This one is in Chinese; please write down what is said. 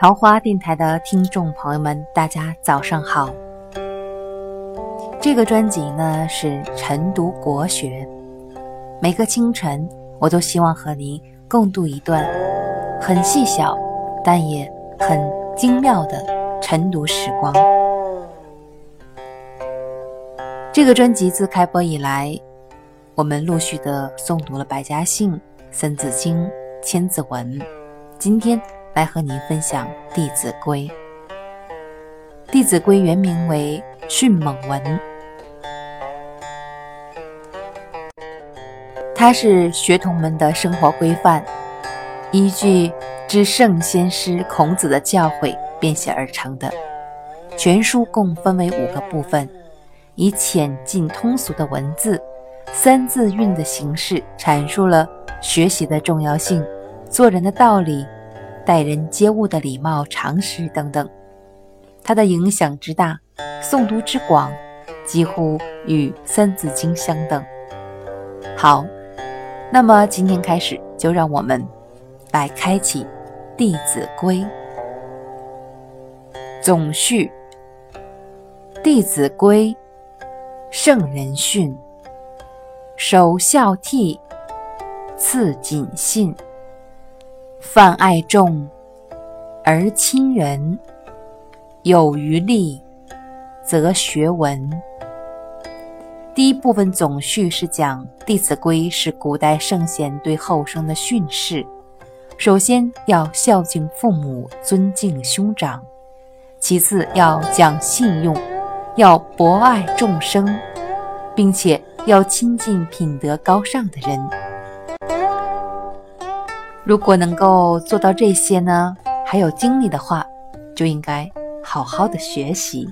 桃花电台的听众朋友们，大家早上好。这个专辑呢是晨读国学，每个清晨我都希望和您共度一段很细小但也很精妙的晨读时光。这个专辑自开播以来，我们陆续的诵读了《百家姓》《三字经》《千字文》，今天。来和您分享《弟子规》。《弟子规》原名为《迅猛文》，它是学童们的生活规范，依据至圣先师孔子的教诲编写而成的。全书共分为五个部分，以浅近通俗的文字、三字韵的形式阐述了学习的重要性、做人的道理。待人接物的礼貌常识等等，它的影响之大，诵读之广，几乎与《三字经》相等。好，那么今天开始，就让我们来开启《弟子规》总序。《弟子规》，圣人训，首孝悌，次谨信。泛爱众而亲仁，有余力则学文。第一部分总序是讲《弟子规》是古代圣贤对后生的训示。首先要孝敬父母，尊敬兄长；其次要讲信用，要博爱众生，并且要亲近品德高尚的人。如果能够做到这些呢，还有精力的话，就应该好好的学习。